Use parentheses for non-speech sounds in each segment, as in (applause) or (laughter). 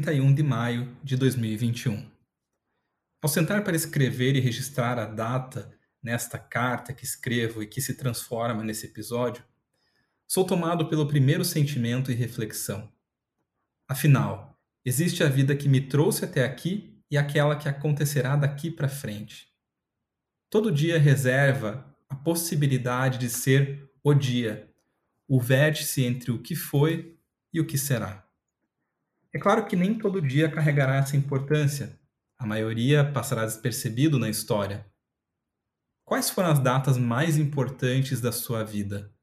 31 de maio de 2021. Ao sentar para escrever e registrar a data nesta carta que escrevo e que se transforma nesse episódio, sou tomado pelo primeiro sentimento e reflexão. Afinal, existe a vida que me trouxe até aqui e aquela que acontecerá daqui para frente. Todo dia reserva a possibilidade de ser o dia, o vértice entre o que foi e o que será. É claro que nem todo dia carregará essa importância. A maioria passará despercebido na história. Quais foram as datas mais importantes da sua vida?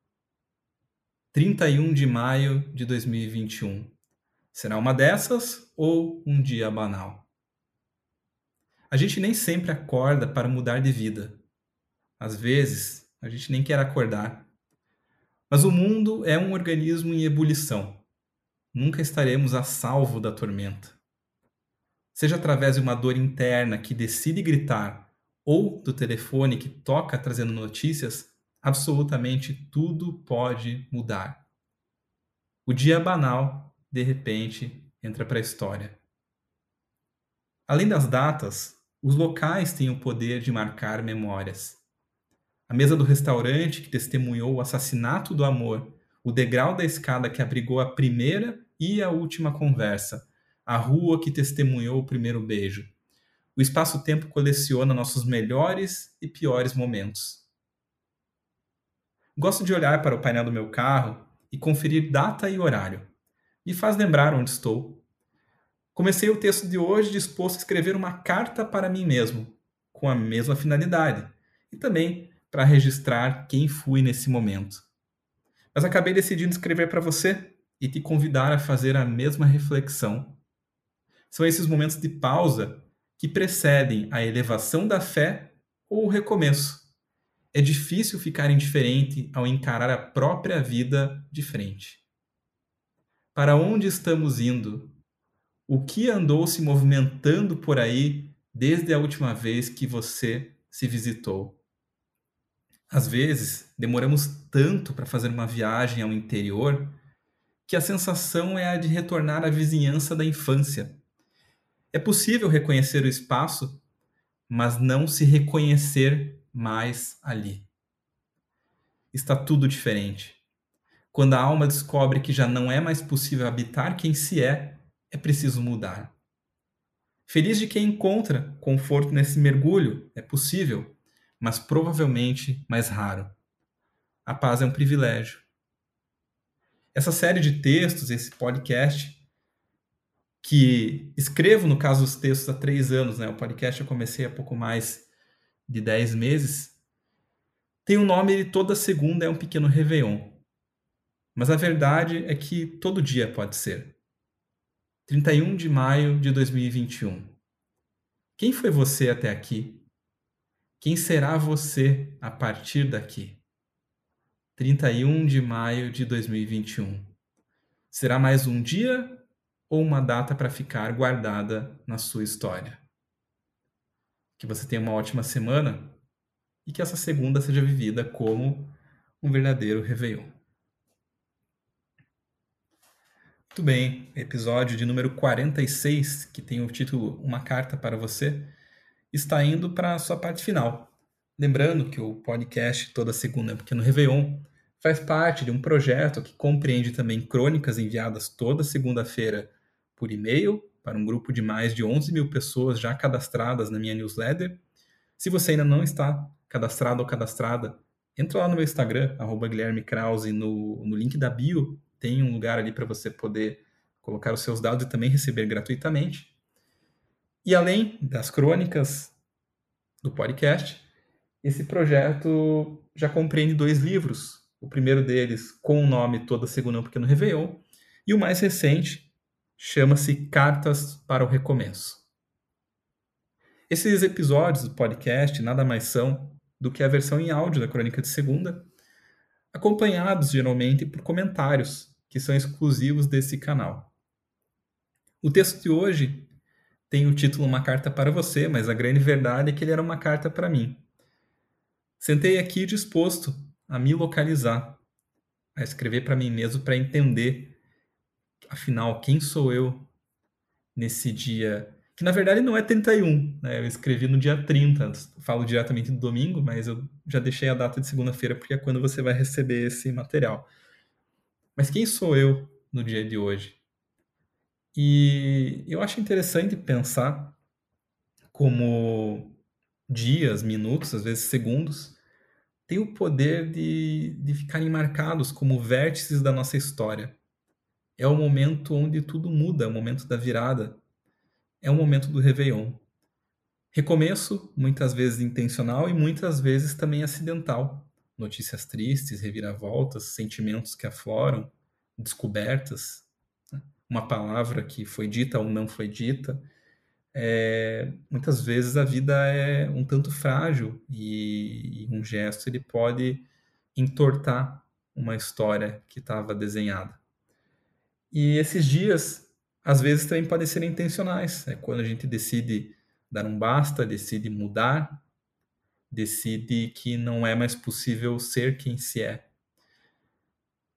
31 de maio de 2021. Será uma dessas ou um dia banal? A gente nem sempre acorda para mudar de vida. Às vezes, a gente nem quer acordar. Mas o mundo é um organismo em ebulição nunca estaremos a salvo da tormenta. Seja através de uma dor interna que decide gritar ou do telefone que toca trazendo notícias, absolutamente tudo pode mudar. O dia banal, de repente, entra para a história. Além das datas, os locais têm o poder de marcar memórias. A mesa do restaurante que testemunhou o assassinato do amor, o degrau da escada que abrigou a primeira e a última conversa, a rua que testemunhou o primeiro beijo. O espaço-tempo coleciona nossos melhores e piores momentos. Gosto de olhar para o painel do meu carro e conferir data e horário. Me faz lembrar onde estou. Comecei o texto de hoje disposto a escrever uma carta para mim mesmo, com a mesma finalidade, e também para registrar quem fui nesse momento. Mas acabei decidindo escrever para você e te convidar a fazer a mesma reflexão. São esses momentos de pausa que precedem a elevação da fé ou o recomeço. É difícil ficar indiferente ao encarar a própria vida de frente. Para onde estamos indo? O que andou se movimentando por aí desde a última vez que você se visitou? Às vezes, demoramos tanto para fazer uma viagem ao interior que a sensação é a de retornar à vizinhança da infância. É possível reconhecer o espaço, mas não se reconhecer mais ali. Está tudo diferente. Quando a alma descobre que já não é mais possível habitar quem se é, é preciso mudar. Feliz de quem encontra conforto nesse mergulho, é possível, mas provavelmente mais raro. A paz é um privilégio essa série de textos, esse podcast, que escrevo, no caso, os textos há três anos, né? O podcast eu comecei há pouco mais de dez meses. Tem o um nome de Toda Segunda é um Pequeno Réveillon. Mas a verdade é que todo dia pode ser. 31 de maio de 2021. Quem foi você até aqui? Quem será você a partir daqui? 31 de maio de 2021. Será mais um dia ou uma data para ficar guardada na sua história? Que você tenha uma ótima semana e que essa segunda seja vivida como um verdadeiro Réveillon. Muito bem, episódio de número 46, que tem o título Uma Carta para Você, está indo para a sua parte final. Lembrando que o podcast toda segunda, porque no Réveillon faz parte de um projeto que compreende também crônicas enviadas toda segunda-feira por e-mail para um grupo de mais de 11 mil pessoas já cadastradas na minha newsletter. Se você ainda não está cadastrado ou cadastrada, entra lá no meu Instagram, arroba Guilherme Krause, no, no link da bio tem um lugar ali para você poder colocar os seus dados e também receber gratuitamente. E além das crônicas do podcast, esse projeto já compreende dois livros. O primeiro deles com o nome Toda Segunda um Pequeno Réveillon. E o mais recente chama-se Cartas para o Recomeço. Esses episódios do podcast nada mais são do que a versão em áudio da Crônica de Segunda, acompanhados geralmente por comentários que são exclusivos desse canal. O texto de hoje tem o título Uma Carta para Você, mas a grande verdade é que ele era uma carta para mim. Sentei aqui disposto a me localizar, a escrever para mim mesmo para entender, afinal, quem sou eu nesse dia, que na verdade não é 31, né? Eu escrevi no dia 30, falo diretamente do domingo, mas eu já deixei a data de segunda-feira porque é quando você vai receber esse material. Mas quem sou eu no dia de hoje? E eu acho interessante pensar como dias, minutos, às vezes segundos, têm o poder de, de ficarem marcados como vértices da nossa história. É o momento onde tudo muda, é o momento da virada, é o momento do Réveillon. Recomeço, muitas vezes intencional e muitas vezes também acidental. Notícias tristes, reviravoltas, sentimentos que afloram, descobertas? Uma palavra que foi dita ou não foi dita. É, muitas vezes a vida é um tanto frágil e, e um gesto ele pode entortar uma história que estava desenhada. E esses dias às vezes também podem ser intencionais. É quando a gente decide dar um basta, decide mudar, decide que não é mais possível ser quem se é.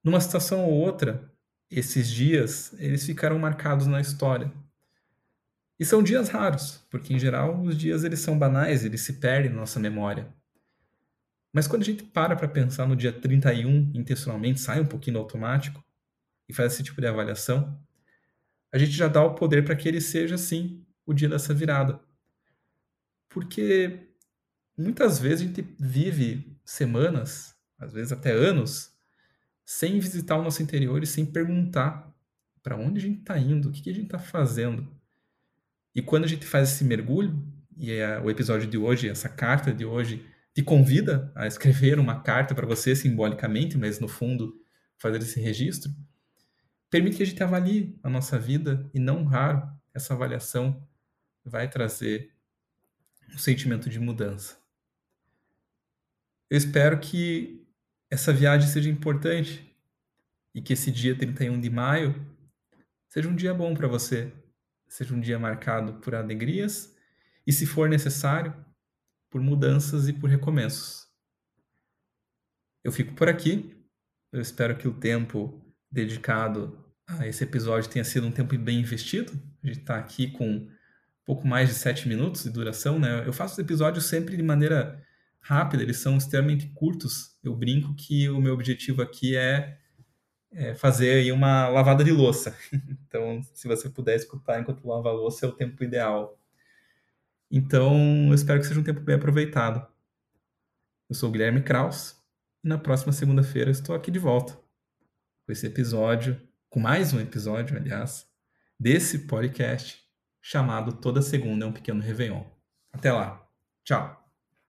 Numa situação ou outra, esses dias eles ficaram marcados na história. E são dias raros, porque em geral os dias eles são banais, eles se perdem na nossa memória. Mas quando a gente para para pensar no dia 31 intencionalmente, sai um pouquinho do automático e faz esse tipo de avaliação, a gente já dá o poder para que ele seja, sim, o dia dessa virada. Porque muitas vezes a gente vive semanas, às vezes até anos, sem visitar o nosso interior e sem perguntar para onde a gente está indo, o que, que a gente está fazendo. E quando a gente faz esse mergulho, e é o episódio de hoje, essa carta de hoje, te convida a escrever uma carta para você simbolicamente, mas no fundo fazer esse registro, permite que a gente avalie a nossa vida e não raro essa avaliação vai trazer um sentimento de mudança. Eu espero que essa viagem seja importante e que esse dia 31 de maio seja um dia bom para você, seja um dia marcado por alegrias e, se for necessário, por mudanças e por recomeços. Eu fico por aqui. Eu espero que o tempo dedicado a esse episódio tenha sido um tempo bem investido. A gente está aqui com um pouco mais de sete minutos de duração, né? Eu faço os episódios sempre de maneira rápida, eles são extremamente curtos. Eu brinco que o meu objetivo aqui é, é fazer aí uma lavada de louça. (laughs) então, se você puder escutar enquanto lava a louça, é o tempo ideal. Então, eu espero que seja um tempo bem aproveitado. Eu sou o Guilherme Kraus e na próxima segunda-feira estou aqui de volta com esse episódio, com mais um episódio, aliás, desse podcast chamado Toda Segunda é um Pequeno Réveillon. Até lá. Tchau.